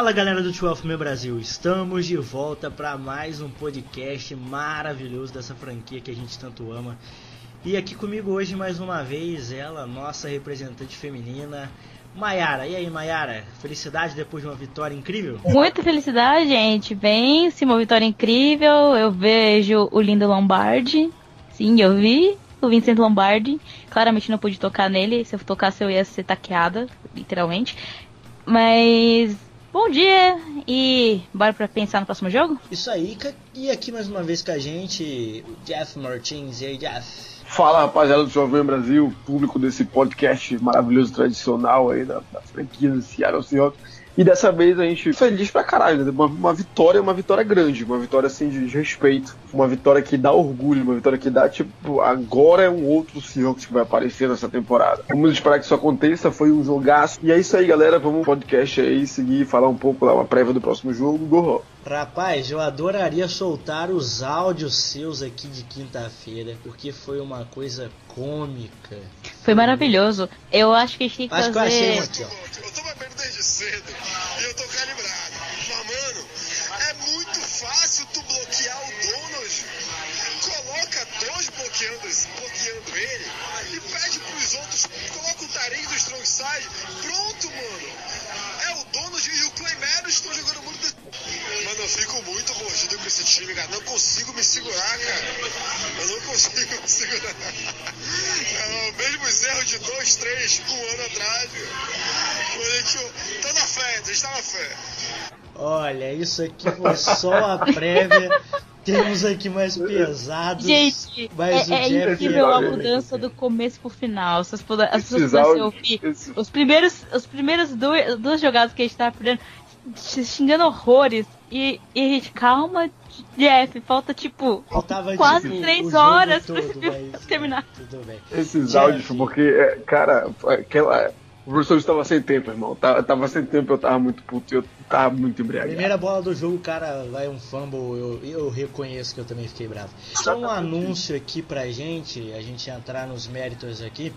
Fala galera do 12 Meu Brasil, estamos de volta para mais um podcast maravilhoso dessa franquia que a gente tanto ama. E aqui comigo hoje mais uma vez ela, nossa representante feminina, Maiara. E aí, Maiara, felicidade depois de uma vitória incrível? Muita felicidade, gente. Bem, se uma vitória incrível. Eu vejo o lindo Lombardi. Sim, eu vi o Vincent Lombardi. Claramente não pude tocar nele. Se eu tocasse, eu ia ser taqueada, literalmente. Mas Bom dia e bora pra pensar no próximo jogo? Isso aí, e aqui mais uma vez com a gente, o Jeff Martins. E aí, Jeff? Fala rapaziada do Jovem Brasil, público desse podcast maravilhoso, tradicional aí da, da franquia do Seattle Seahawks. E dessa vez a gente feliz pra caralho, né? uma, uma vitória, uma vitória grande, uma vitória assim de, de, respeito, uma vitória que dá orgulho, uma vitória que dá tipo, agora é um outro Seahawks que vai aparecer nessa temporada. Vamos esperar que isso aconteça, foi um jogaço. E é isso aí, galera, vamos podcast aí, seguir, falar um pouco lá, uma prévia do próximo jogo, Go Rapaz, eu adoraria soltar os áudios seus aqui de quinta-feira, porque foi uma coisa cômica. Foi maravilhoso. Eu acho que a gente tem que acho fazer... Que eu, achei um aqui, ó. E eu tô calibrado. Mas, mano, é muito fácil tu bloquear o Donald. Coloca dois bloqueando, bloqueando ele e pede pros outros, coloca o Tarim do Strong Side. Pronto, mano. É o Donald e o Clay Meadows estão jogando muito Mano, eu fico muito mordido com esse time, cara. Não consigo me segurar, cara. Eu não consigo me segurar. É o mesmo erro de dois, três, um ano atrás. Na fé, a. Olha, isso aqui foi só a prévia. Temos aqui mais pesados. Gente, mas é, é incrível a mudança do começo pro final. As pessoas, as pessoas pudessem ouvir os primeiros, os primeiros dois, duas jogadas que a gente tava perdendo xingando horrores. E, e gente, calma, Jeff, falta tipo Faltava quase tipo, três horas todo, pra mas... terminar. Tudo bem. Esses áudios, porque, é, cara, aquela. O professor estava sem tempo, irmão. Tava, tava sem tempo, eu tava muito puto, eu tava muito embriagado. Primeira bola do jogo, o cara vai um fumble, eu, eu reconheço que eu também fiquei bravo. Só um anúncio aqui pra gente, a gente entrar nos méritos aqui.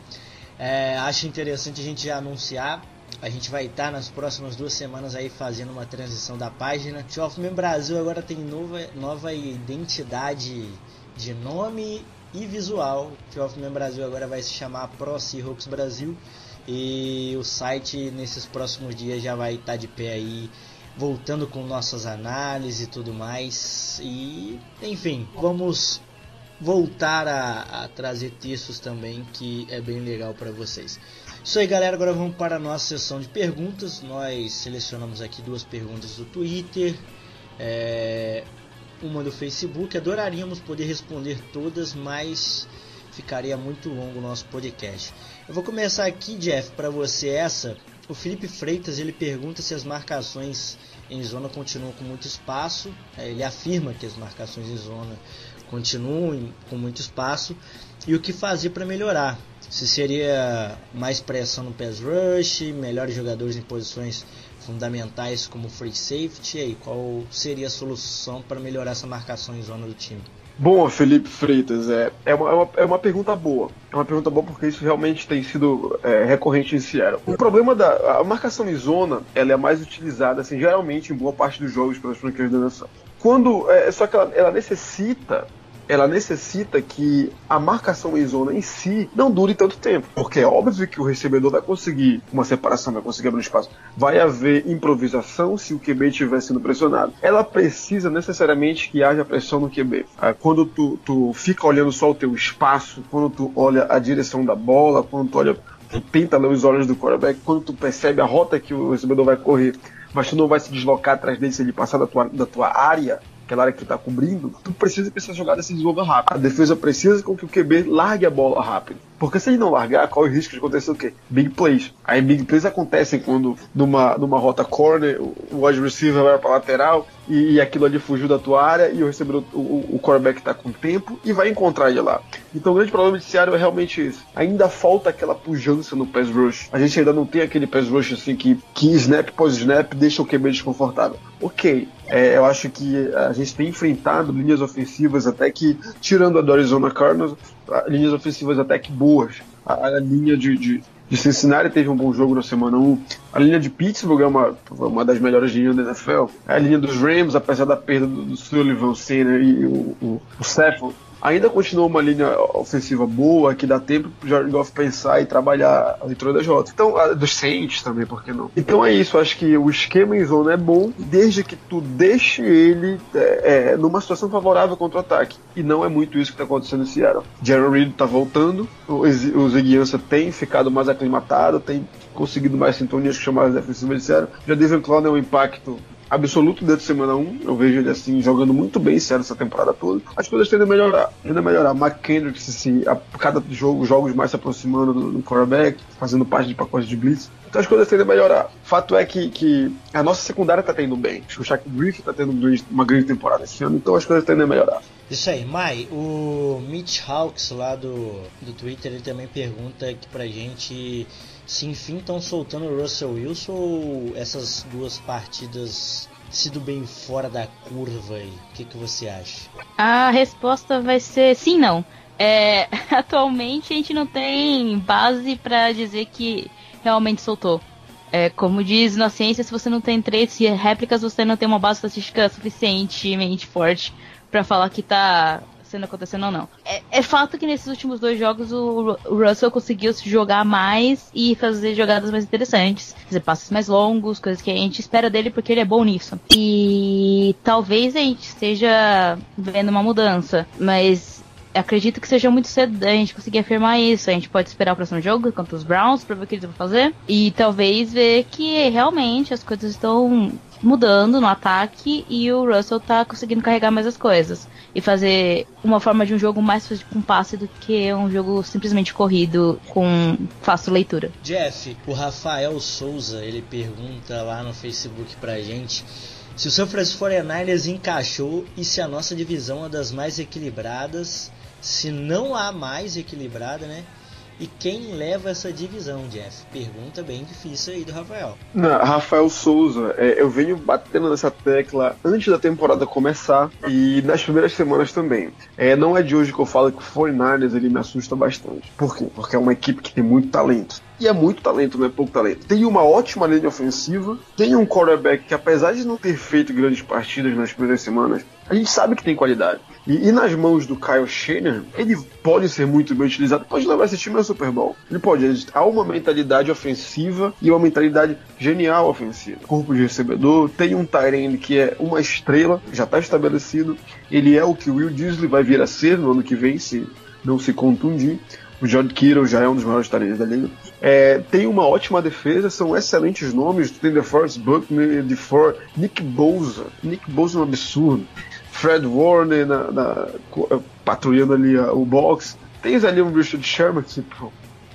É, acho interessante a gente já anunciar a gente vai estar nas próximas duas semanas aí fazendo uma transição da página. Tchofman Brasil agora tem nova, nova identidade de nome e visual. Tchofman Brasil agora vai se chamar Pro Seahawks Brasil. E o site nesses próximos dias já vai estar de pé aí, voltando com nossas análises e tudo mais. E enfim, vamos voltar a, a trazer textos também que é bem legal para vocês. Isso aí, galera. Agora vamos para a nossa sessão de perguntas. Nós selecionamos aqui duas perguntas do Twitter, é, uma do Facebook. Adoraríamos poder responder todas, mas ficaria muito longo o nosso podcast. Eu vou começar aqui, Jeff, para você essa. O Felipe Freitas ele pergunta se as marcações em zona continuam com muito espaço. É, ele afirma que as marcações em zona continuam com muito espaço e o que fazer para melhorar se seria mais pressão no pass rush, melhores jogadores em posições fundamentais como free safety, e qual seria a solução para melhorar essa marcação em zona do time? Bom, Felipe Freitas, é, é, uma, é, uma, é uma pergunta boa. É uma pergunta boa porque isso realmente tem sido é, recorrente em Seattle. O problema da a marcação em zona, ela é mais utilizada, assim, geralmente em boa parte dos jogos pelas franquias da nação. Quando, é, só que ela, ela necessita ela necessita que a marcação em zona em si não dure tanto tempo. Porque é óbvio que o recebedor vai conseguir uma separação, vai conseguir abrir um espaço. Vai haver improvisação se o QB estiver sendo pressionado. Ela precisa necessariamente que haja pressão no QB. Ah, quando tu, tu fica olhando só o teu espaço, quando tu olha a direção da bola, quando tu olha tenta ler os olhos do quarterback, quando tu percebe a rota que o recebedor vai correr, mas tu não vai se deslocar atrás dele se ele passar da tua, da tua área, aquela área que tu tá cobrindo, tu precisa que essa jogada se desenvolva rápido. A defesa precisa com que o QB largue a bola rápido. Porque se ele não largar, qual é o risco de acontecer o quê? Big plays. Aí big plays acontecem quando numa, numa rota corner, o wide receiver vai para lateral e, e, aquilo ali fugiu da tua área e o recebedor, o, o quarterback tá com tempo e vai encontrar ele lá. Então o grande problema de Seattle é realmente isso. Ainda falta aquela pujança no pass rush. A gente ainda não tem aquele pass rush assim que, que snap pós snap deixa o QB desconfortável. Ok, é, eu acho que a gente tem enfrentado linhas ofensivas até que, tirando a do Arizona Cardinals, linhas ofensivas até que boas. A, a linha de, de, de, Cincinnati teve um bom jogo na semana 1. A linha de Pittsburgh é uma, uma das melhores linhas da NFL. A linha dos Rams, apesar da perda do, do Sullivan, Senna e o, o, o Sefo, ainda continua uma linha ofensiva boa, que dá tempo pro Jared Goff pensar e trabalhar a leitura das rotas. Então, a, dos Saints também, por que não? Então é isso, acho que o esquema em zona é bom, desde que tu deixe ele é, é, numa situação favorável contra o ataque. E não é muito isso que está acontecendo em Seattle. Jared Reed tá voltando, o, o Ziguiança tem ficado mais aclimatado, tem conseguido mais sintonias com chamadas defensivas de Seattle. Já Devin Clown é um impacto absoluto dentro de semana 1. Eu vejo ele assim jogando muito bem sério essa temporada toda. As coisas tendem a melhorar. Tendem a melhorar. Mark Kendricks, assim, a cada jogo, jogos mais se aproximando do, do quarterback, fazendo parte de pacotes de blitz. Então as coisas tendem a melhorar. Fato é que, que a nossa secundária tá tendo bem. Acho que o Shaq Griffith tá tendo uma grande temporada esse ano, então as coisas tendem a melhorar. Isso aí, Mai, o Mitch Hawks lá do, do Twitter, ele também pergunta aqui pra gente se enfim estão soltando o Russell Wilson ou essas duas partidas sido bem fora da curva aí? O que, que você acha? A resposta vai ser sim, não. É, atualmente a gente não tem base para dizer que realmente soltou. É, como diz na ciência, se você não tem três réplicas, você não tem uma base estatística suficientemente forte para falar que tá sendo acontecendo ou não. É, é, fato que nesses últimos dois jogos o, o Russell conseguiu se jogar mais e fazer jogadas mais interessantes, fazer passes mais longos, coisas que a gente espera dele porque ele é bom nisso. E talvez a gente esteja vendo uma mudança, mas acredito que seja muito cedo a gente conseguir afirmar isso. A gente pode esperar o próximo jogo contra os Browns para ver o que eles vão fazer. E talvez ver que realmente as coisas estão mudando no ataque e o Russell tá conseguindo carregar mais as coisas e fazer uma forma de um jogo mais com passe do que um jogo simplesmente corrido com fácil leitura. Jeff, o Rafael Souza, ele pergunta lá no Facebook pra gente se o San Francisco 49ers encaixou e se a nossa divisão é das mais equilibradas, se não há mais equilibrada, né? E quem leva essa divisão, Jeff? Pergunta bem difícil aí do Rafael. Não, Rafael Souza, é, eu venho batendo nessa tecla antes da temporada começar e nas primeiras semanas também. É, não é de hoje que eu falo que o 49ers ele me assusta bastante. Por quê? Porque é uma equipe que tem muito talento. E é muito talento, não é pouco talento. Tem uma ótima linha ofensiva, tem um quarterback que, apesar de não ter feito grandes partidas nas primeiras semanas, a gente sabe que tem qualidade. E, e, nas mãos do Kyle Shanahan, ele pode ser muito bem utilizado, pode levar esse time ao Super Bowl. Ele pode. Há uma mentalidade ofensiva e uma mentalidade genial ofensiva. Corpo de recebedor, tem um Tyrene que é uma estrela, já está estabelecido. Ele é o que o Will Disley vai vir a ser no ano que vem, se não se contundir. O John Kittle já é um dos maiores talentos da liga. É, tem uma ótima defesa, são excelentes nomes. Tem Force Buckner, DeFore, Nick Bosa. Nick Bosa é um absurdo. Fred Warner na, na, patrulhando ali o box. Tens ali um Richard Sherman, tipo,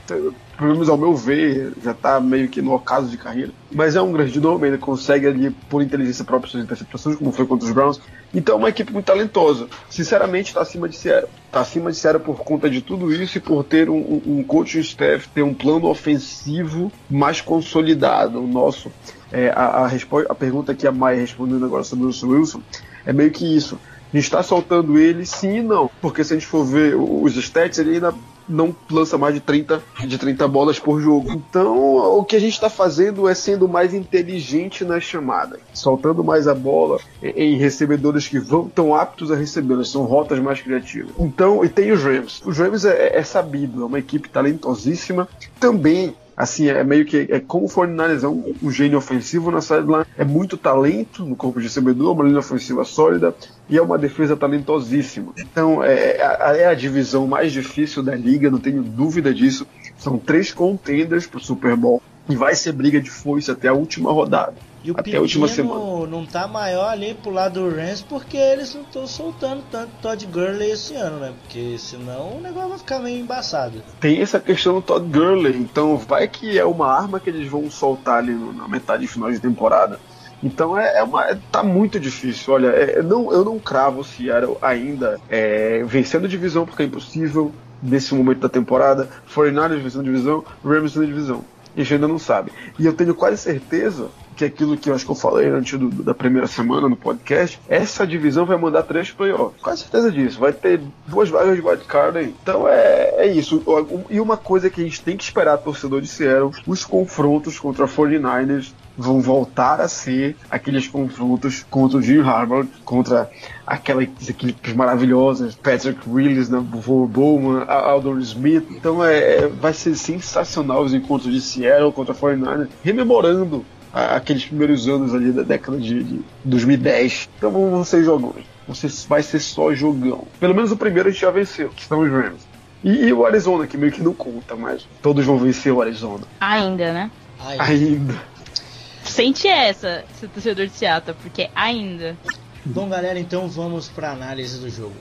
pelo menos ao meu ver, já tá meio que no ocaso de carreira. Mas é um grande nome, ele consegue ali, por inteligência própria, suas interceptações, como foi contra os Browns. Então é uma equipe muito talentosa. Sinceramente, está acima de Seattle. Está acima de Seattle por conta de tudo isso e por ter um, um coaching staff, ter um plano ofensivo mais consolidado. O nosso. É, a, a, a pergunta que a Maia respondendo agora sobre o Wilson é meio que isso. A gente está soltando ele sim e não. Porque se a gente for ver os stats, ele ainda não lança mais de 30, de 30 bolas por jogo. Então, o que a gente está fazendo é sendo mais inteligente na chamada, soltando mais a bola em recebedores que vão tão aptos a receber, são rotas mais criativas. Então, e tem os Rams. Os Rams é, é sabido, é uma equipe talentosíssima. Também assim, é meio que é como o 49 é um, um gênio ofensivo na sideline, é muito talento no corpo de recebedor, uma linha ofensiva sólida e é uma defesa talentosíssima. Então é, é, é a divisão mais difícil da liga, não tenho dúvida disso. São três contenders para o Super Bowl e vai ser briga de foice até a última rodada. E o até a última semana. não tá maior ali pro lado do Rams porque eles não estão soltando tanto Todd Gurley esse ano, né? Porque senão o negócio vai ficar meio embaçado. Tem essa questão do Todd Gurley, então vai que é uma arma que eles vão soltar ali na metade final de temporada. Então é, é uma, é, tá muito difícil. Olha, é, não, eu não cravo o Seattle ainda é, vencendo divisão porque é impossível nesse momento da temporada. 49ers vencendo divisão, Rams vencendo divisão. A gente ainda não sabe. E eu tenho quase certeza que aquilo que eu acho que eu falei antes do, da primeira semana no podcast, essa divisão vai mandar três playoffs. Com certeza disso. Vai ter duas vagas de wildcard aí. Então é, é isso. E uma coisa que a gente tem que esperar, torcedor de Seattle, os confrontos contra 49ers vão voltar a ser aqueles confrontos contra o Jim Harbaugh, contra aquelas equipes maravilhosas, Patrick Willis, né, Bowman, Aldon Smith. Então é, é, vai ser sensacional os encontros de Seattle contra 49ers, rememorando aqueles primeiros anos ali da década de, de 2010. Então vão ser jogões. Você vai ser só jogão. Pelo menos o primeiro a gente já venceu, que são os Rams. E, e, o Arizona, que meio que não conta, mas todos vão vencer o Arizona. Ainda, né? Ainda. ainda. Sente essa, seu torcedor de Seattle, porque ainda. Bom, galera, então vamos para análise do jogo.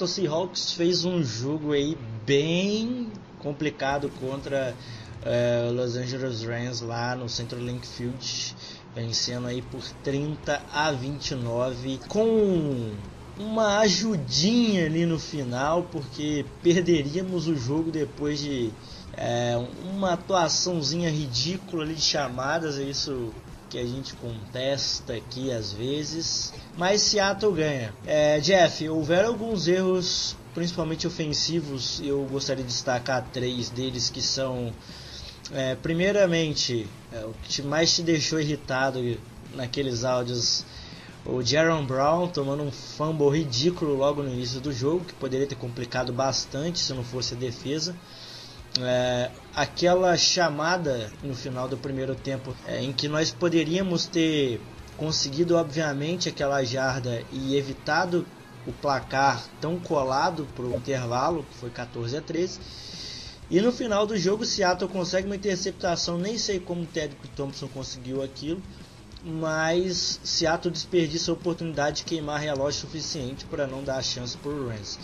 Seattle Seahawks fez um jogo aí bem complicado contra uh, Los Angeles Rams lá no Central Link Field, vencendo aí por 30 a 29 com uma ajudinha ali no final, porque perderíamos o jogo depois de é, uma atuaçãozinha ridícula ali de chamadas, isso que a gente contesta aqui às vezes, mas Seattle ganha. É, Jeff, houveram alguns erros, principalmente ofensivos, eu gostaria de destacar três deles que são, é, primeiramente, é, o que mais te deixou irritado naqueles áudios o Jaron Brown tomando um fumble ridículo logo no início do jogo, que poderia ter complicado bastante se não fosse a defesa é, aquela chamada no final do primeiro tempo é, em que nós poderíamos ter conseguido obviamente aquela jarda e evitado o placar tão colado para o intervalo, que foi 14 a 13. E no final do jogo, Seattle consegue uma interceptação, nem sei como o Ted Thompson conseguiu aquilo, mas Seattle desperdiça a oportunidade de queimar relógio suficiente para não dar chance para o Rams.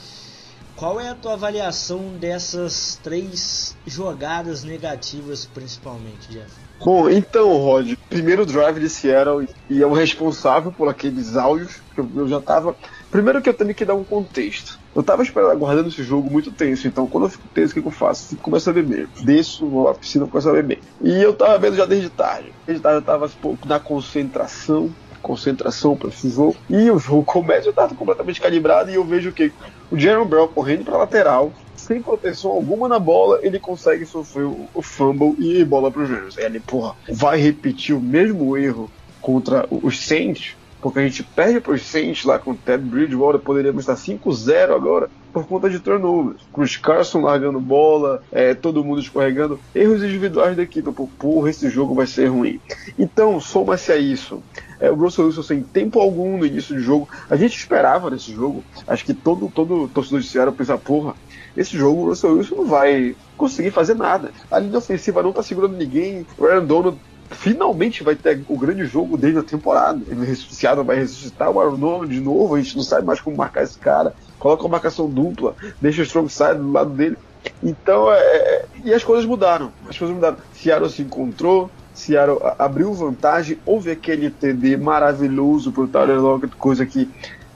Qual é a tua avaliação dessas três jogadas negativas, principalmente, Jeff? Bom, então, Rod, primeiro drive de Seattle e é o responsável por aqueles áudios que eu, eu já tava. Primeiro que eu tenho que dar um contexto. Eu tava esperando, aguardando esse jogo muito tenso, então quando eu fico tenso, o que, eu faço? Fico começo a beber. Desço, vou à piscina, começo a beber. E eu tava vendo já desde tarde. Desde tarde eu tava pouco na concentração, concentração para esse jogo. E o jogo começa, eu tava completamente calibrado e eu vejo que o Jaron Brown correndo para lateral, sem proteção alguma na bola, ele consegue sofrer o, fumble e bola para os Rams. Ele, porra, vai repetir o mesmo erro contra os Saints, porque a gente perde para os Saints lá com o Ted Bridgewater, poderíamos estar 5-0 agora por conta de turnovers. Chris Carson largando bola, é, todo mundo escorregando, erros individuais da equipe. Porra, esse jogo vai ser ruim. Então, soma-se a isso. É, o Russell Wilson sem tempo algum no início do jogo. A gente esperava nesse jogo. Acho que todo, todo torcedor de Seattle pensa, porra, esse jogo o Russell Wilson não vai conseguir fazer nada. A linha ofensiva não tá segurando ninguém. O Aaron Donald finalmente vai ter o grande jogo dele na temporada. Ele Seattle vai ressuscitar o Aaron Donald de novo. A gente não sabe mais como marcar esse cara coloca uma marcação dupla, deixa o Strong Side do lado dele. Então, é, e as coisas mudaram. As coisas mudaram. Seattle se encontrou, Seattle abriu vantagem, houve aquele TD maravilhoso pro Tyler Lockett, coisa que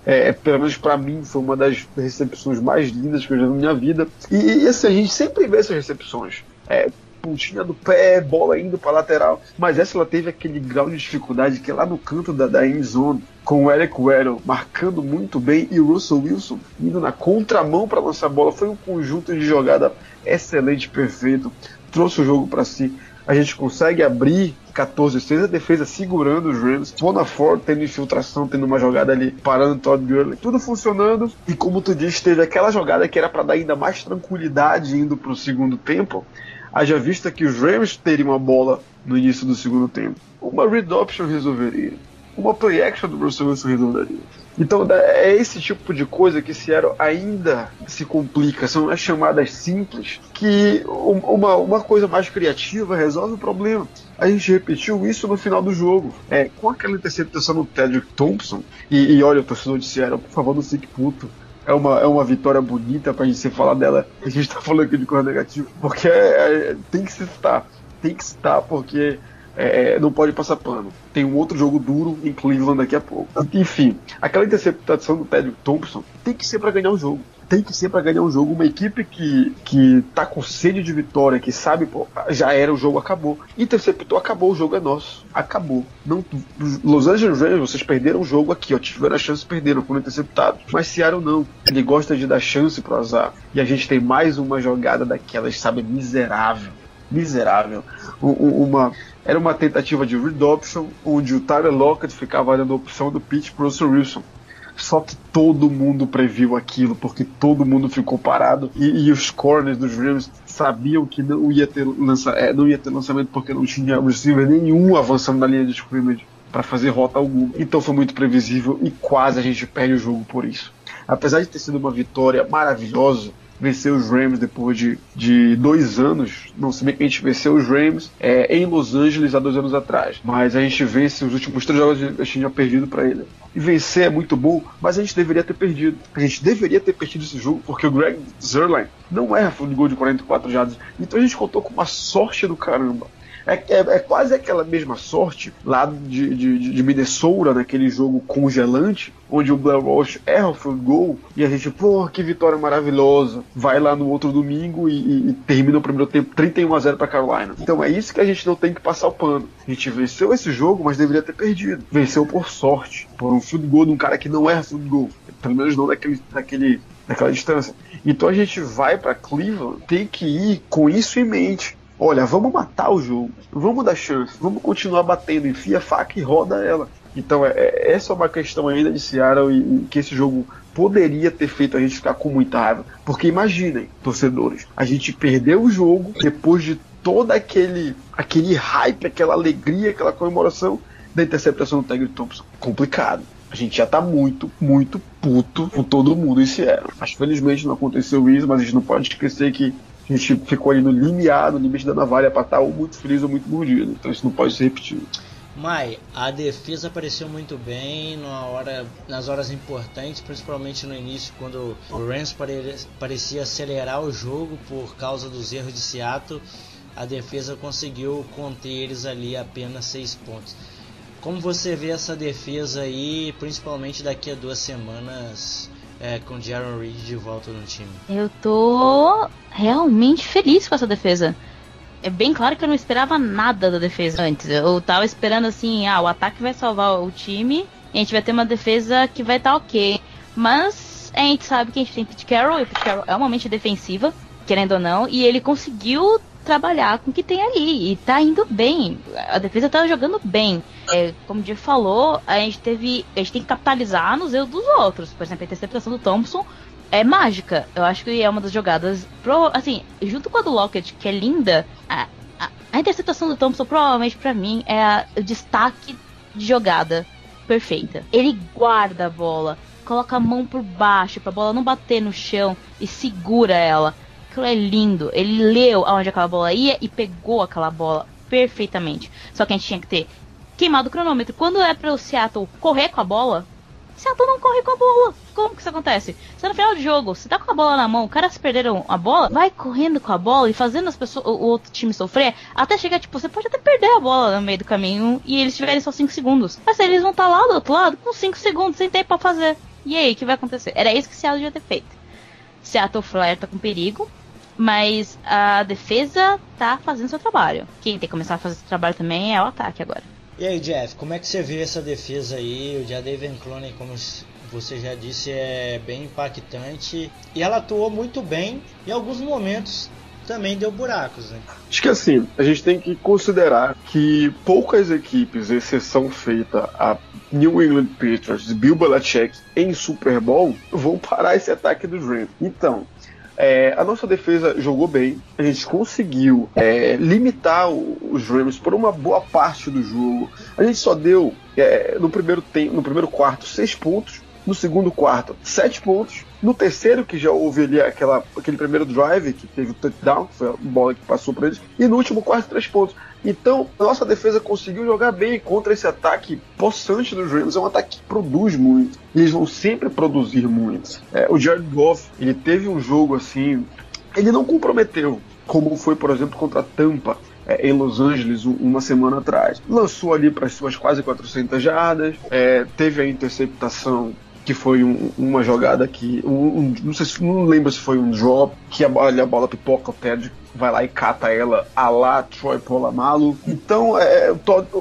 é, pelo menos para mim, foi uma das recepções mais lindas que eu já vi na minha vida. E, e assim, a gente sempre vê essas recepções. É, pontinha do pé, bola indo para lateral. Mas essa ela teve aquele grau de dificuldade que é lá no canto da, da end zone, com o Eric Weddle marcando muito bem e o Russell Wilson indo na contramão para lançar a bola. Foi um conjunto de jogada excelente, perfeito. Trouxe o jogo para si a gente consegue abrir 14-6, a defesa segurando os Rams, Ford tendo infiltração, tendo uma jogada ali parando Todd Gurley, tudo funcionando. E como tu disse, teve aquela jogada que era para dar ainda mais tranquilidade indo para o segundo tempo. Haja vista que os Rams teriam a bola no início do segundo tempo. Uma read option resolveria. Uma play action do Russell Wilson resolveria. Então é esse tipo de coisa que Seattle ainda se complica. São as chamadas simples que uma, uma coisa mais criativa resolve o problema. A gente repetiu isso no final do jogo. É, com aquela interceptação no Tedrick Thompson. E, e olha, o torcedor de Seattle, por favor, não fique puto. É uma, é uma vitória bonita pra gente falar dela. A gente tá falando aqui de cor negativo. Porque é, é, tem que se estar. Tem que estar, porque é, não pode passar pano. Tem um outro jogo duro em Cleveland daqui a pouco. Enfim, aquela interceptação do Pedro Thompson tem que ser para ganhar o jogo. Tem que ser para ganhar um jogo. Uma equipe que, que tá com sede de vitória, que sabe, pô, já era, o jogo acabou. Interceptou, acabou, o jogo é nosso. Acabou. Não, Los Angeles Rams, vocês perderam o jogo aqui, ó. Tiveram a chance, perderam, foram interceptados. Mas Seattle não. Ele gosta de dar chance pro azar. E a gente tem mais uma jogada daquelas, sabe, miserável miserável. Uma, era uma tentativa de redoption, onde o Tyler Lockett ficava dando a opção do pitch para o Russell Wilson. Só que todo mundo previu aquilo, porque todo mundo ficou parado e, e os corners dos Rams sabiam que não ia, ter lança, é, não ia ter lançamento porque não tinha receiver nenhum avançando na linha de scrimmage para fazer rota alguma. Então foi muito previsível e quase a gente perde o jogo por isso. Apesar de ter sido uma vitória maravilhosa, vencer os Rams depois de, de dois anos. Não se bem que a gente venceu os Rams é, em Los Angeles há dois anos atrás. Mas a gente vence os últimos três jogos, a gente tinha perdido para ele. E vencer é muito bom, mas a gente deveria ter perdido. A gente deveria ter perdido esse jogo, porque o Greg Zerline não erra de gol de 44 jardas. Então a gente contou com uma sorte do caramba. É, é, é, quase aquela mesma sorte lá de, de, de, Minnesota, naquele jogo congelante, onde o Blair Walsh erra o field goal e a gente, pô, que vitória maravilhosa. Vai lá no outro domingo e, e, e termina o primeiro tempo 31 a 0 para Carolina. Então é isso que a gente não tem que passar o pano. A gente venceu esse jogo, mas deveria ter perdido. Venceu por sorte, por um field goal de um cara que não erra field goal. Pelo menos não daquele, daquele, daquela distância. Então a gente vai para Cleveland, tem que ir com isso em mente olha, vamos matar o jogo, vamos dar chance, vamos continuar batendo, enfia a faca e roda ela. Então, é, é, essa é uma questão ainda de Seattle e, e, que esse jogo poderia ter feito a gente ficar com muita raiva. Porque imaginem, torcedores, a gente perdeu o jogo depois de todo aquele, aquele hype, aquela alegria, aquela comemoração da interceptação do Tiger Thompson. Complicado. A gente já tá muito, muito puto com todo mundo em Seattle. Mas felizmente não aconteceu isso, mas a gente não pode esquecer que a gente ficou ali no limiar, no limite da navalha para estar ou muito feliz ou muito mordido. Então isso não pode ser repetido. Mai, a defesa apareceu muito bem na hora, nas horas importantes, principalmente no início, quando o Rams parecia acelerar o jogo por causa dos erros de Seattle. A defesa conseguiu conter eles ali apenas seis pontos. Como você vê essa defesa aí, principalmente daqui a duas semanas, é, com Jaron Reed de volta no time? Eu tô realmente feliz com essa defesa. É bem claro que eu não esperava nada da defesa antes. Eu tava esperando assim, ah, o ataque vai salvar o time e a gente vai ter uma defesa que vai estar tá ok. Mas a gente sabe que a gente tem Pete Carroll e o Pete Carroll é uma mente defensiva, querendo ou não, e ele conseguiu trabalhar com o que tem ali. E tá indo bem. A defesa tá jogando bem. É, como o Diego falou, a gente teve. A gente tem que capitalizar nos erros dos outros. Por exemplo, a interceptação do Thompson é mágica. Eu acho que é uma das jogadas. Pro, assim, junto com a do Lockett, que é linda, a, a, a interceptação do Thompson provavelmente para mim é a, o destaque de jogada perfeita. Ele guarda a bola, coloca a mão por baixo pra bola não bater no chão e segura ela. Aquilo é lindo. Ele leu aonde aquela bola ia e pegou aquela bola perfeitamente. Só que a gente tinha que ter queimado o cronômetro. Quando é para o Seattle correr com a bola, Seattle não corre com a bola. Como que isso acontece? Você no final do jogo, você tá com a bola na mão, os caras perderam a bola, vai correndo com a bola e fazendo as pessoas, o outro time sofrer, até chegar, tipo, você pode até perder a bola no meio do caminho e eles tiverem só 5 segundos. Mas eles vão estar tá lá do outro lado com 5 segundos sem tempo pra fazer. E aí, o que vai acontecer? Era isso que Seattle devia ter feito. Seattle flerta com perigo, mas a defesa tá fazendo seu trabalho. Quem tem que começar a fazer seu trabalho também é o ataque agora. E aí, Jeff, como é que você vê essa defesa aí? O Jadavion Clooney, como você já disse, é bem impactante. E ela atuou muito bem em alguns momentos também deu buracos, né? Acho que assim, a gente tem que considerar que poucas equipes, exceção feita a New England Patriots Bill Belichick em Super Bowl, vão parar esse ataque do Rams. Então, é, a nossa defesa jogou bem, a gente conseguiu é, limitar os Rams por uma boa parte do jogo. A gente só deu é, no primeiro tempo, no primeiro quarto seis pontos, no segundo quarto sete pontos, no terceiro que já houve ali aquela, aquele primeiro drive que teve o touchdown, foi a bola que passou para eles, e no último quarto três pontos. Então, a nossa defesa conseguiu jogar bem contra esse ataque possante dos Rams. É um ataque que produz muito. E eles vão sempre produzir muito. É, o Jared Goff, ele teve um jogo assim. Ele não comprometeu, como foi, por exemplo, contra a Tampa. É, em Los Angeles uma semana atrás. Lançou ali para as suas quase 400 jardas, é, teve a interceptação que foi um, uma jogada que um, um, não sei se não lembro se foi um drop que a a bola pipoca perde vai lá e cata ela a lá Troy Polamalu então é,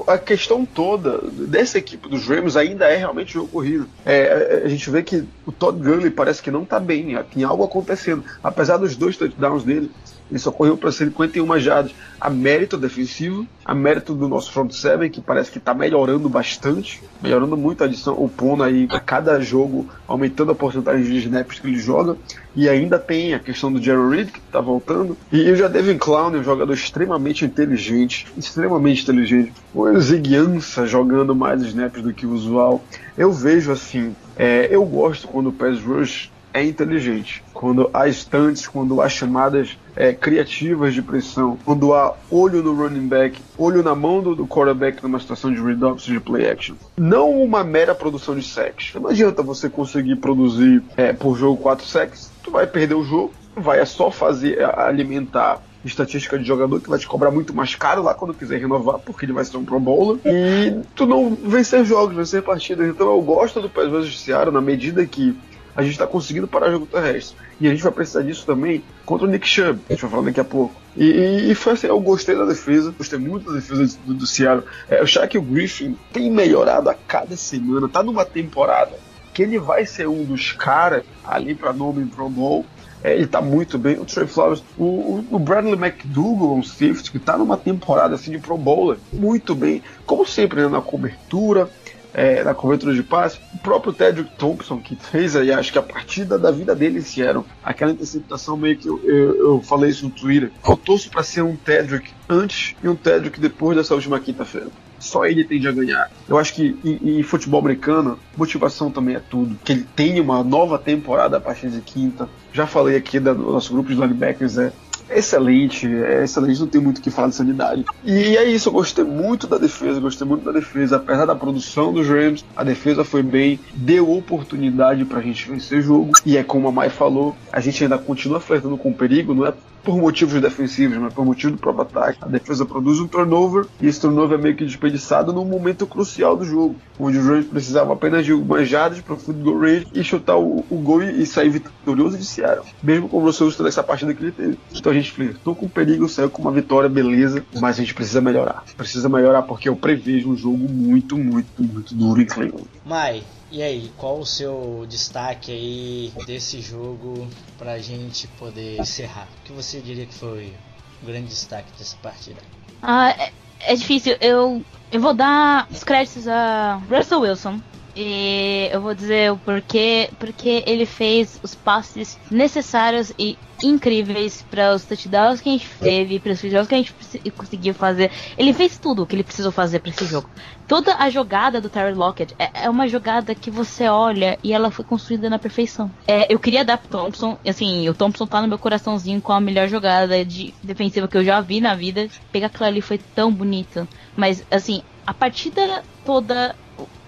a questão toda dessa equipe dos Rams ainda é realmente jogo corrido é, a gente vê que o Todd Gurley parece que não tá bem tem algo acontecendo apesar dos dois touchdowns dele ele só correu para 51 jardas. A mérito defensivo, a mérito do nosso front seven, que parece que está melhorando bastante, melhorando muito a adição, o Pono aí a cada jogo, aumentando a porcentagem de snaps que ele joga. E ainda tem a questão do Jerry Reed, que está voltando. E o Jadavion Clown, um jogador extremamente inteligente, extremamente inteligente. O Ziguiança jogando mais snaps do que o usual. Eu vejo assim, é, eu gosto quando o pass rush é inteligente. Quando há instantes, quando há chamadas é, criativas de pressão, quando há olho no running back, olho na mão do, do quarterback numa situação de read de play action. Não uma mera produção de sacks. Não adianta você conseguir produzir é, por jogo 4 sacks, tu vai perder o jogo, vai só fazer alimentar estatística de jogador que vai te cobrar muito mais caro lá quando quiser renovar, porque ele vai ser um Pro Bowler. E tu não vencer jogos, vencer partidas. Então eu gosto do de Seattle na medida que a gente está conseguindo parar o jogo terrestre. E a gente vai precisar disso também contra o Nick Chubb, a gente vai falar daqui a pouco. E, e, e foi assim, eu gostei da defesa, gostei muito da defesa do, do Seattle. É, achar que o Griffin tem melhorado a cada semana, tá numa temporada que ele vai ser um dos caras ali para nome Pro Bowl. É, ele tá muito bem. O Trey Flowers, o, o Bradley McDougall, um safety, que tá numa temporada assim de Pro Bowler, muito bem. Como sempre, né, na cobertura, é, na cobertura de passe. O próprio Tedrick Thompson, que fez aí, acho que a partida da vida dele esse ano, aquela interceptação meio que eu, eu, eu falei isso no Twitter. Torço para ser um Tedrick antes e um Tedrick depois dessa última quinta-feira. Só ele tende a ganhar. Eu acho que em, em, futebol americano, motivação também é tudo. Que ele tenha uma nova temporada a partir de quinta. Já falei aqui do nosso grupo de linebackers, é excelente, é excelente, não tem muito o que falar de sanidade. E é isso, eu gostei muito da defesa, gostei muito da defesa. Apesar da produção dos Rams, a defesa foi bem, deu oportunidade pra gente vencer o jogo. E é como a Mai falou, a gente ainda continua flertando com o perigo, não é por motivos defensivos, mas por motivo do próprio ataque. A defesa produz um turnover e esse turnover é meio que desperdiçado num momento crucial do jogo, onde o Rams precisava apenas de algumas jardas para o field goal range e chutar o, o gol e, sair vitorioso de Seattle, mesmo com o Russell Wilson nessa partida que ele teve. Então a gente flertou com perigo, saiu com uma vitória, beleza, mas a gente precisa melhorar. Precisa melhorar porque eu prevejo um jogo muito, muito, muito duro em Cleveland. Mai, e aí, qual o seu destaque aí desse jogo pra gente poder encerrar? O que você diria que foi o grande destaque dessa partida? Ah, é, é difícil. Eu, eu vou dar os créditos a Russell Wilson. E eu vou dizer o porquê. Porque ele fez os passes necessários e incríveis para os touchdowns que a gente teve, para os jogos que a gente conseguiu fazer. Ele fez tudo o que ele precisou fazer para esse jogo. Toda a jogada do Terry Lockett é, é, uma jogada que você olha e ela foi construída na perfeição. É, eu queria dar pro Thompson, assim, o Thompson tá no meu coraçãozinho com a melhor jogada de defensiva que eu já vi na vida. Pegar aquilo ali foi tão bonito. Mas, assim, a partida toda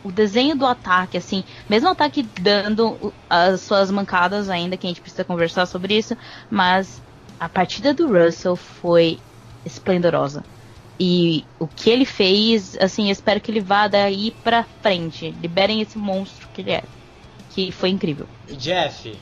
o desenho do ataque, assim, mesmo o ataque dando as suas mancadas ainda, que a gente precisa conversar sobre isso, mas a partida do Russell foi esplendorosa. E o que ele fez, assim, espero que ele vá daí pra frente. Liberem esse monstro que ele é. Que foi incrível. Jeff,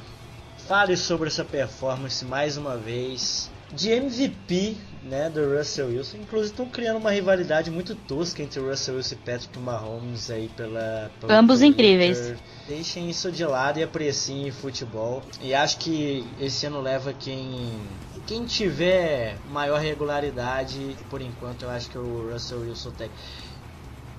fale sobre essa performance mais uma vez de MVP né, do Russell Wilson. Inclusive estão criando uma rivalidade muito tosca entre o Russell Wilson e Patrick Mahomes aí pela. Ambos Twitter. incríveis. Deixem isso de lado e apreciem futebol. E acho que esse ano leva quem quem tiver maior regularidade, por enquanto eu acho que o Russell Wilson tem.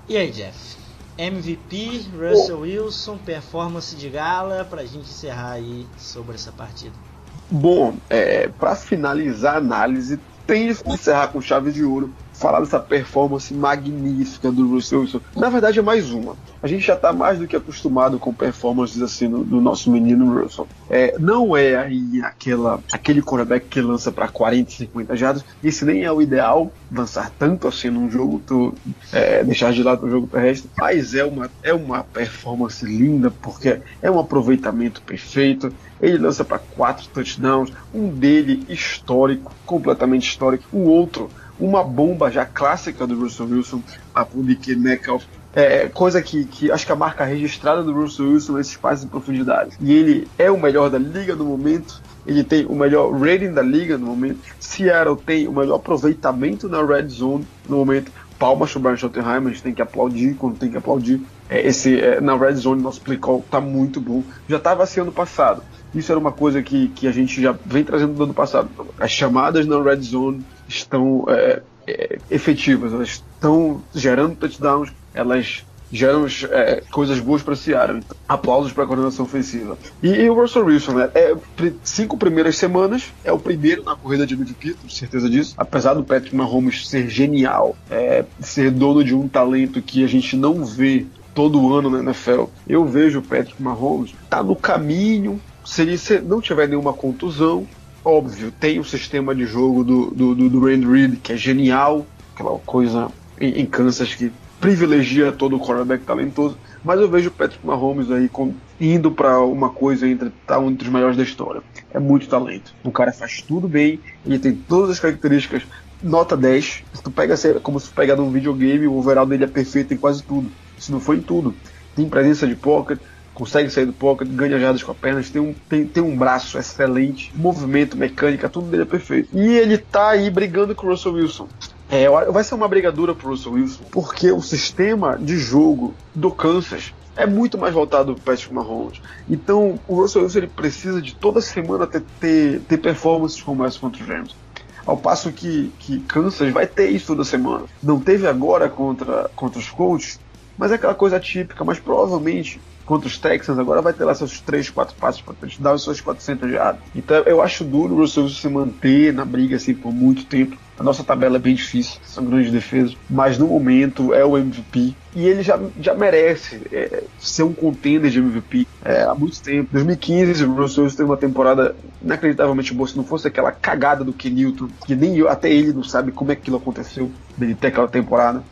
E aí, Jeff? MVP, Russell Wilson, performance de gala, pra gente encerrar aí sobre essa partida. Bom, é, para finalizar a análise, tem que encerrar com chave de ouro falar dessa performance magnífica do Russell Wilson. Na verdade, é mais uma. A gente já está mais do que acostumado com performances assim do, do nosso menino Russell. É, não é aí aquela, aquele quarterback que lança para 40, 50 jardas. Esse nem é o ideal, lançar tanto assim num jogo, tu, é, deixar de lado o jogo terrestre. Mas é uma, é uma performance linda, porque é um aproveitamento perfeito. Ele lança para quatro touchdowns, um dele histórico, completamente histórico, o outro uma bomba já clássica do Russell Wilson, a DK Metcalf. É, coisa que, que acho que a marca registrada do Russell Wilson é esses passes em profundidade. E ele é o melhor da liga no momento. Ele tem o melhor rating da liga no momento. Seattle tem o melhor aproveitamento na red zone no momento. Palmas para o Brian Schottenheimer, a gente tem que aplaudir quando tem que aplaudir. É, esse, é, na red zone, nosso play call tá muito bom. Já estava assim ano passado. Isso era uma coisa que, que a gente já vem trazendo do ano passado. As chamadas na red zone estão é, é, efetivas, elas estão gerando touchdowns, elas geram é, coisas boas para Seattle. Aplausos para a coordenação ofensiva. E, e, o Russell Wilson, né? É, cinco primeiras semanas, é o primeiro na corrida de MVP, tenho certeza disso. Apesar do Patrick Mahomes ser genial, é, ser dono de um talento que a gente não vê todo ano na NFL, eu vejo o Patrick Mahomes tá no caminho. Se ele não tiver nenhuma contusão, óbvio, tem o sistema de jogo do, do, do, do Randy Reid, que é genial, aquela coisa em, em Kansas que privilegia todo o quarterback talentoso, mas eu vejo o Patrick Mahomes aí com, indo para uma coisa entre tá um dos maiores da história. É muito talento. O cara faz tudo bem, ele tem todas as características. Nota 10. Se tu pega como se tu pegar num videogame, o overall dele é perfeito em quase tudo. Se não foi em tudo. Tem presença de pocket, consegue sair do pocket, ganha jardas com as pernas, tem um, tem, tem um braço excelente, movimento, mecânica, tudo dele é perfeito. E ele tá aí brigando com o Russell Wilson. É, vai ser uma brigadura pro Russell Wilson, porque o sistema de jogo do Kansas é muito mais voltado para Patrick Mahomes. Então, o Russell Wilson ele precisa de toda semana ter, ter, ter performances como essa contra os Rams. Ao passo que, que Kansas vai ter isso toda semana. Não teve agora contra, contra os Colts, mas é aquela coisa típica, mas provavelmente contra os Texans, agora vai ter lá seus 3, 4 passos para dar os seus 400 jardas. Então eu acho duro o Russell se manter na briga assim por muito tempo. A nossa tabela é bem difícil, são grandes defesas, mas no momento é o MVP e ele já, já merece é, ser um contender de MVP é, há muito tempo. 2015, o Russell teve uma temporada inacreditavelmente boa. Se não fosse aquela cagada do Kenilton, que nem eu, até ele não sabe como é que aquilo aconteceu, dele ter aquela temporada.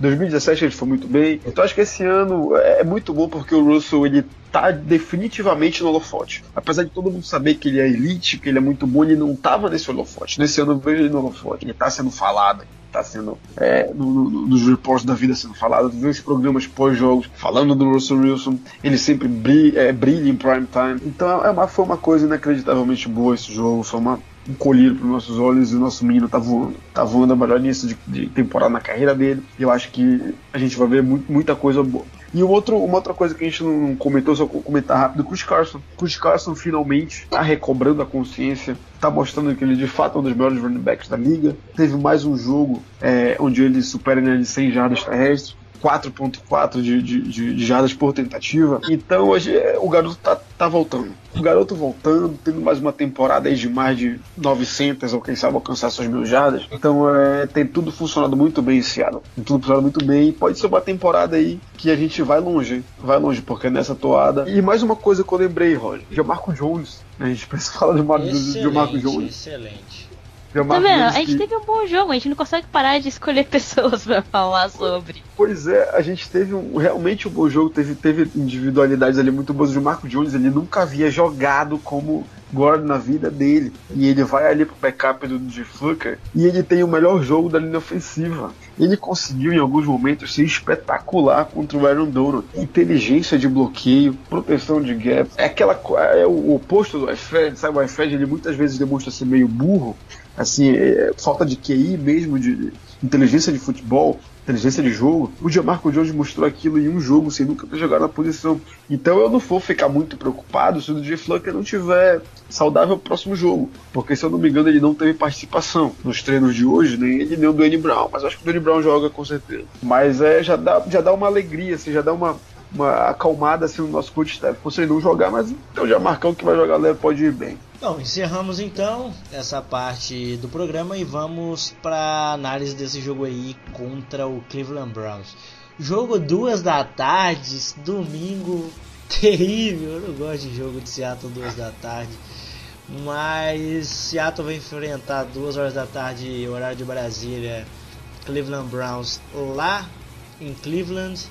2017 ele foi muito bem. Então acho que esse ano é muito bom porque o Russell ele tá definitivamente no holofote. Apesar de todo mundo saber que ele é elite, que ele é muito bom, ele não tava nesse holofote. Nesse ano eu vejo ele no holofote. Ele tá sendo falado, tá sendo é, no, no, nos reports da vida sendo falado, vê os programas pós-jogos falando do Russell Wilson, ele sempre brilha, é, brilha em prime time. Então é uma, foi uma coisa inacreditavelmente boa esse jogo, foi uma colírio para os nossos olhos e o nosso menino tá voando. Tá voando a melhor início de, de, temporada na carreira dele. Eu acho que a gente vai ver muito, muita coisa boa. E outro, uma outra coisa que a gente não comentou, só comentar rápido, Chris Carson. Chris Carson finalmente está recobrando a consciência, está mostrando que ele de fato é um dos melhores running backs da liga. Teve mais um jogo é, onde ele supera né, de 100 jardas terrestres. 4.4 de, de, de, de jardas por tentativa. Então hoje é, o garoto tá, tá voltando. O garoto voltando, tendo mais uma temporada aí de mais de 900 ou quem sabe alcançar suas mil jardas. Então é, tem tudo funcionado muito bem esse ano. Tem tudo funcionado muito bem. Pode ser uma temporada aí que a gente vai longe. Vai longe, porque é nessa toada. E mais uma coisa que eu lembrei, Roger. De Marco Jones. A gente precisa falar de, Mar de Marco Jones. Excelente. Tá vendo? A gente teve um bom jogo, a gente não consegue parar de escolher pessoas para falar sobre. Pois é, a gente teve um, realmente um bom jogo, teve, teve individualidades ali muito boas. O Marco Jones ele nunca havia jogado como Gordon na vida dele. E ele vai ali pro backup do G. Fluker e ele tem o melhor jogo da linha ofensiva. Ele conseguiu em alguns momentos ser espetacular contra o Aaron Donald. Inteligência de bloqueio, proteção de gap. É aquela é o oposto do iFed, sabe? O iFed ele muitas vezes demonstra ser meio burro, assim, é, falta de QI mesmo, de inteligência de futebol inteligência de jogo, o Gianmarco Jones mostrou aquilo em um jogo sem nunca ter jogado na posição. Então eu não vou ficar muito preocupado se o DJ Flucker não tiver saudável no próximo jogo, porque se eu não me engano ele não teve participação nos treinos de hoje, nem ele nem o Dwayne Brown, mas acho que o Dwayne Brown joga com certeza. Mas é, já dá, já dá uma alegria, assim, já dá uma, uma acalmada assim, no nosso coach staff. Você não jogar, mas então já marcão que vai jogar leve pode ir bem. Bom, encerramos então essa parte do programa e vamos para análise desse jogo aí contra o Cleveland Browns. Jogo duas da tarde, domingo, terrível. Eu não gosto de jogo de Seattle duas da tarde, mas Seattle vai enfrentar duas horas da tarde, horário de Brasília, Cleveland Browns lá em Cleveland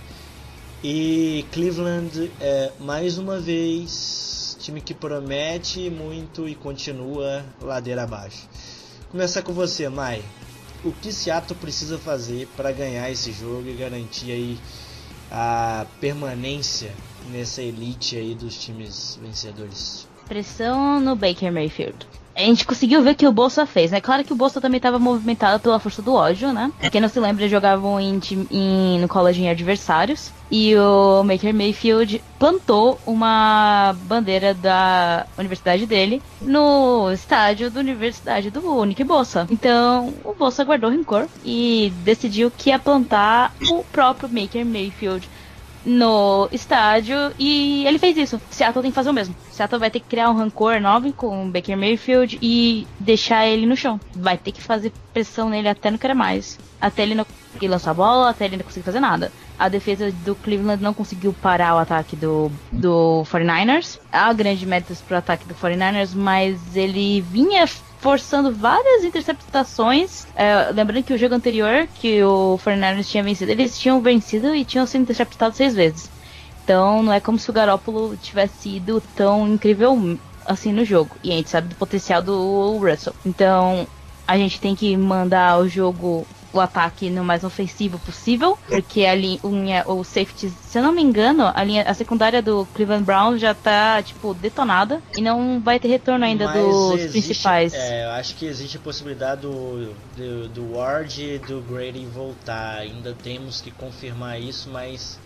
e Cleveland é, mais uma vez time que promete muito e continua ladeira abaixo. Começar com você, Mai. O que Seattle precisa fazer para ganhar esse jogo e garantir aí a permanência nessa elite aí dos times vencedores? Pressão no Baker Mayfield a gente conseguiu ver que o Bolsa fez, né? Claro que o Bolsa também estava movimentado pela força do ódio, né? Quem não se lembra, jogavam em, em, no college em adversários. E o Maker Mayfield plantou uma bandeira da universidade dele no estádio da universidade do Nick Bolsa. Então, o Bolsa guardou rancor e decidiu que ia plantar o próprio Maker Mayfield no estádio e ele fez isso. Seattle tem que fazer o mesmo. Seattle vai ter que criar um rancor enorme com o Baker Mayfield e deixar ele no chão. Vai ter que fazer pressão nele até não querer mais. Até ele não conseguir lançar a bola, até ele não conseguir fazer nada. A defesa do Cleveland não conseguiu parar o ataque do, do 49ers. Há grandes metas para o ataque do 49ers, mas ele vinha forçando várias interceptações. É, lembrando que o jogo anterior, que o 49ers tinha vencido, eles tinham vencido e tinham sido interceptados seis vezes. Então não é como se o Garoppolo tivesse sido tão incrível assim no jogo. E a gente sabe do potencial do Russell. Então a gente tem que mandar o jogo o ataque no mais ofensivo possível, porque a linha, o safety, se eu não me engano, a linha, a secundária do Cleveland Browns já tá, tipo, detonada e não vai ter retorno ainda Mas dos existe, principais. É, eu acho que existe a possibilidade do, do, do Ward e do Grady voltar. Ainda temos que confirmar isso, mas.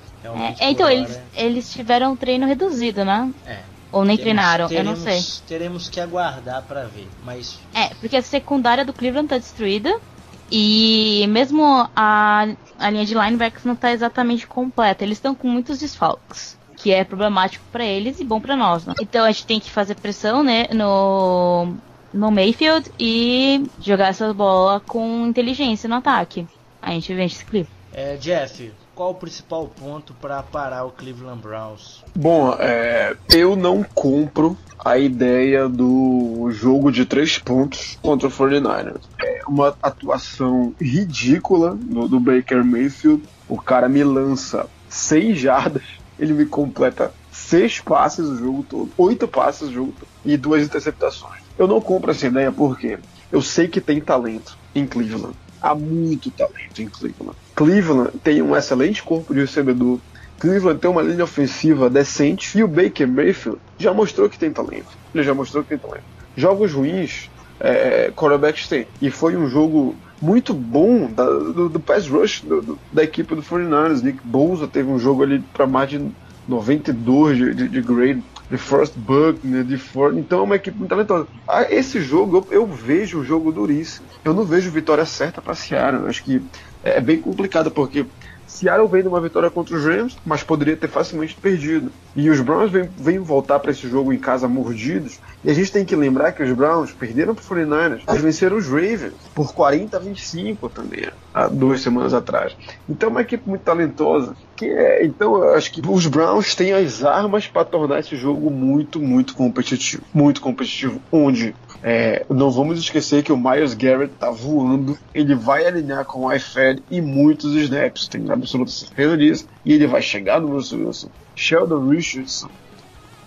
É, então, hora... eles, eles tiveram um treino reduzido, né? É. Ou nem teremos, treinaram, teremos, eu não sei. Teremos que aguardar para ver, mas... É, porque a secundária do Cleveland tá destruída, e mesmo a, a linha de linebackers não está exatamente completa, eles estão com muitos desfalques. Que é problemático para eles e bom para nós. Né? Então a gente tem que fazer pressão né, no, no Mayfield e jogar essa bola com inteligência no ataque. A gente vence esse clipe. É, Jeff, qual o principal ponto para parar o Cleveland Browns? Bom, é, eu não compro a ideia do jogo de três pontos contra o 49ers. Uma atuação ridícula do, do Baker Mayfield. O cara me lança 100 jardas, ele me completa seis passes o jogo todo, oito passes o jogo todo, e duas interceptações. Eu não compro essa ideia porque eu sei que tem talento em Cleveland. Há muito talento em Cleveland. Cleveland tem um excelente corpo de recebedor. Cleveland tem uma linha ofensiva decente e o Baker Mayfield já mostrou que tem talento. Ele já mostrou que tem talento. Jogos ruins, é, quarterbacks tem. E foi um jogo muito bom da, do, do pass rush do, do, da equipe do 49ers. Nick Bosa teve um jogo ali para mais de 92 de, de, de grade de First Buckner, de Ford. Então é uma equipe muito talentosa. Ah, esse jogo, eu, eu, vejo o jogo duríssimo. Eu não vejo vitória certa para Seattle. Eu acho que é, é bem complicado, porque Seattle vem de uma vitória contra os Rams, mas poderia ter facilmente perdido. E os Browns vêm, vêm voltar para esse jogo em casa mordidos. E a gente tem que lembrar que os Browns perderam para os 49ers, mas venceram os Ravens por 40 a 25 também, há duas semanas atrás. Então é uma equipe muito talentosa. Que é, então acho que os Browns têm as armas para tornar esse jogo muito, muito competitivo. Muito competitivo. Onde É, não vamos esquecer que o Miles Garrett tá voando, ele vai alinhar com o iFed e muitos snaps, tenho absoluta certeza disso, e ele vai chegar no Russell Wilson. Sheldon Richardson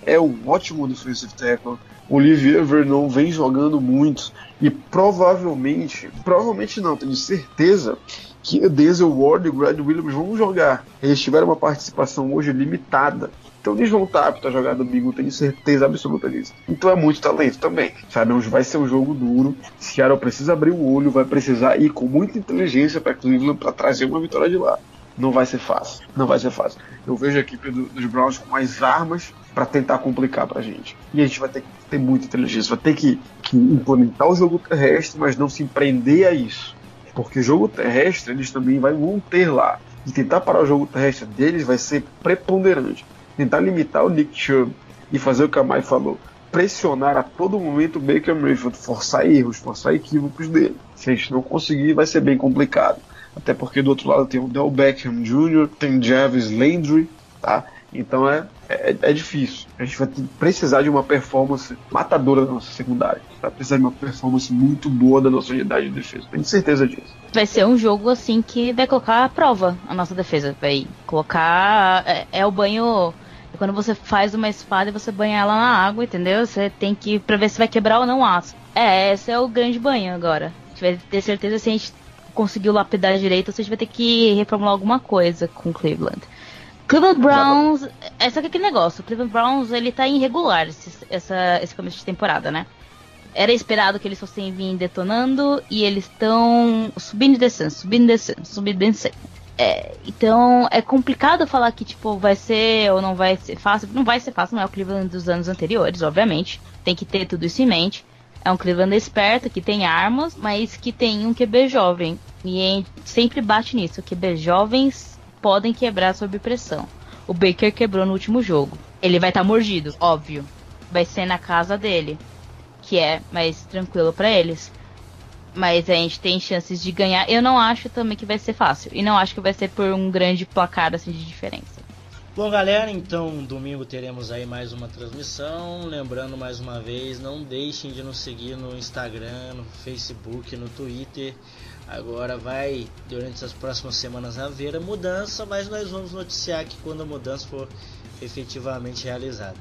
é um ótimo defensive tackle, Olivier Vernon vem jogando muito e provavelmente, provavelmente não, tenho certeza que Denzel Ward e Brad Williams vão jogar. Eles tiveram uma participação hoje limitada. Então eles vão estar aptos a jogar domingo, tenho certeza absoluta disso. Então é muito talento também. Sabe, vai ser um jogo duro. Seattle precisa abrir o olho, vai precisar ir com muita inteligência para Cleveland para trazer uma vitória de lá. Não vai ser fácil. Não vai ser fácil. Eu vejo a equipe do, dos Browns com mais armas para tentar complicar pra gente. E a gente vai ter que ter muita inteligência, vai ter que, que implementar o jogo terrestre, mas não se prender a isso. Porque jogo terrestre eles também vão ter lá. E tentar parar o jogo terrestre deles vai ser preponderante. Tentar limitar o Nick Chubb e fazer o que a Mai falou. Pressionar a todo momento o Baker Mayfield, forçar erros, forçar equívocos dele. Se a gente não conseguir, vai ser bem complicado. Até porque do outro lado tem o Del Beckham Jr., tem Jarvis Landry, tá? Então é, é, é, difícil. A gente vai precisar de uma performance matadora da nossa secundária. Vai precisar de uma performance muito boa da nossa unidade de defesa. Tenho certeza disso. Vai ser um jogo assim que vai colocar à prova a nossa defesa. Vai colocar. É, é o banho. É quando você faz uma espada e você banha ela na água, entendeu? Você tem que. pra ver se vai quebrar ou não o aço. É, esse é o grande banho agora. A gente vai ter certeza se a gente conseguiu lapidar direito, ou se a gente vai ter que reformular alguma coisa com Cleveland. Cleveland Browns, é só que aquele negócio, o Cleveland Browns ele tá irregular esse, essa, esse começo de temporada, né? Era esperado que eles fossem vir detonando e eles estão subindo e descendo, subindo e descendo, subindo e descendo. É, então é complicado falar que tipo vai ser ou não vai ser fácil. Não vai ser fácil, não é o Cleveland dos anos anteriores, obviamente. Tem que ter tudo isso em mente. É um Cleveland esperto que tem armas, mas que tem um QB jovem. E sempre bate nisso, QB jovens podem quebrar sob pressão. O Baker quebrou no último jogo. Ele vai estar tá mordido, óbvio. Vai ser na casa dele, que é mais tranquilo para eles. Mas a gente tem chances de ganhar. Eu não acho também que vai ser fácil. E não acho que vai ser por um grande placar assim de diferença. Bom, galera, então domingo teremos aí mais uma transmissão. Lembrando mais uma vez, não deixem de nos seguir no Instagram, no Facebook, no Twitter. Agora vai, durante as próximas semanas, haver a mudança, mas nós vamos noticiar que quando a mudança for efetivamente realizada.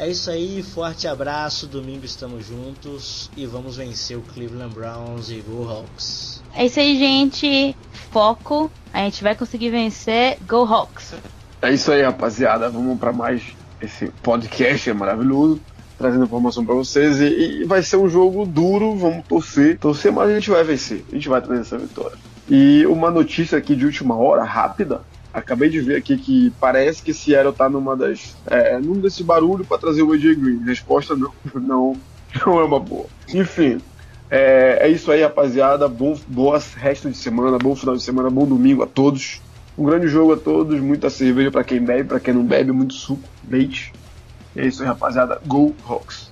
É isso aí, forte abraço, domingo estamos juntos e vamos vencer o Cleveland Browns e Go Hawks. É isso aí, gente. Foco, a gente vai conseguir vencer Go Hawks. É isso aí, rapaziada. Vamos para mais esse podcast é maravilhoso trazendo informação para vocês. E, e, vai ser um jogo duro, vamos torcer. Torcer, mas a gente vai vencer. A gente vai trazer essa vitória. E uma notícia aqui de última hora, rápida. Acabei de ver aqui que parece que Seattle tá numa das. É, num desse barulho para trazer o AJ Green. Resposta não. Não, não é uma boa. Enfim. É, é isso aí, rapaziada. Bom, boa resto de semana, bom final de semana, bom domingo a todos. Um grande jogo a todos, muita cerveja para quem bebe, para quem não bebe, muito suco, leite. É isso aí, rapaziada. Go Hawks!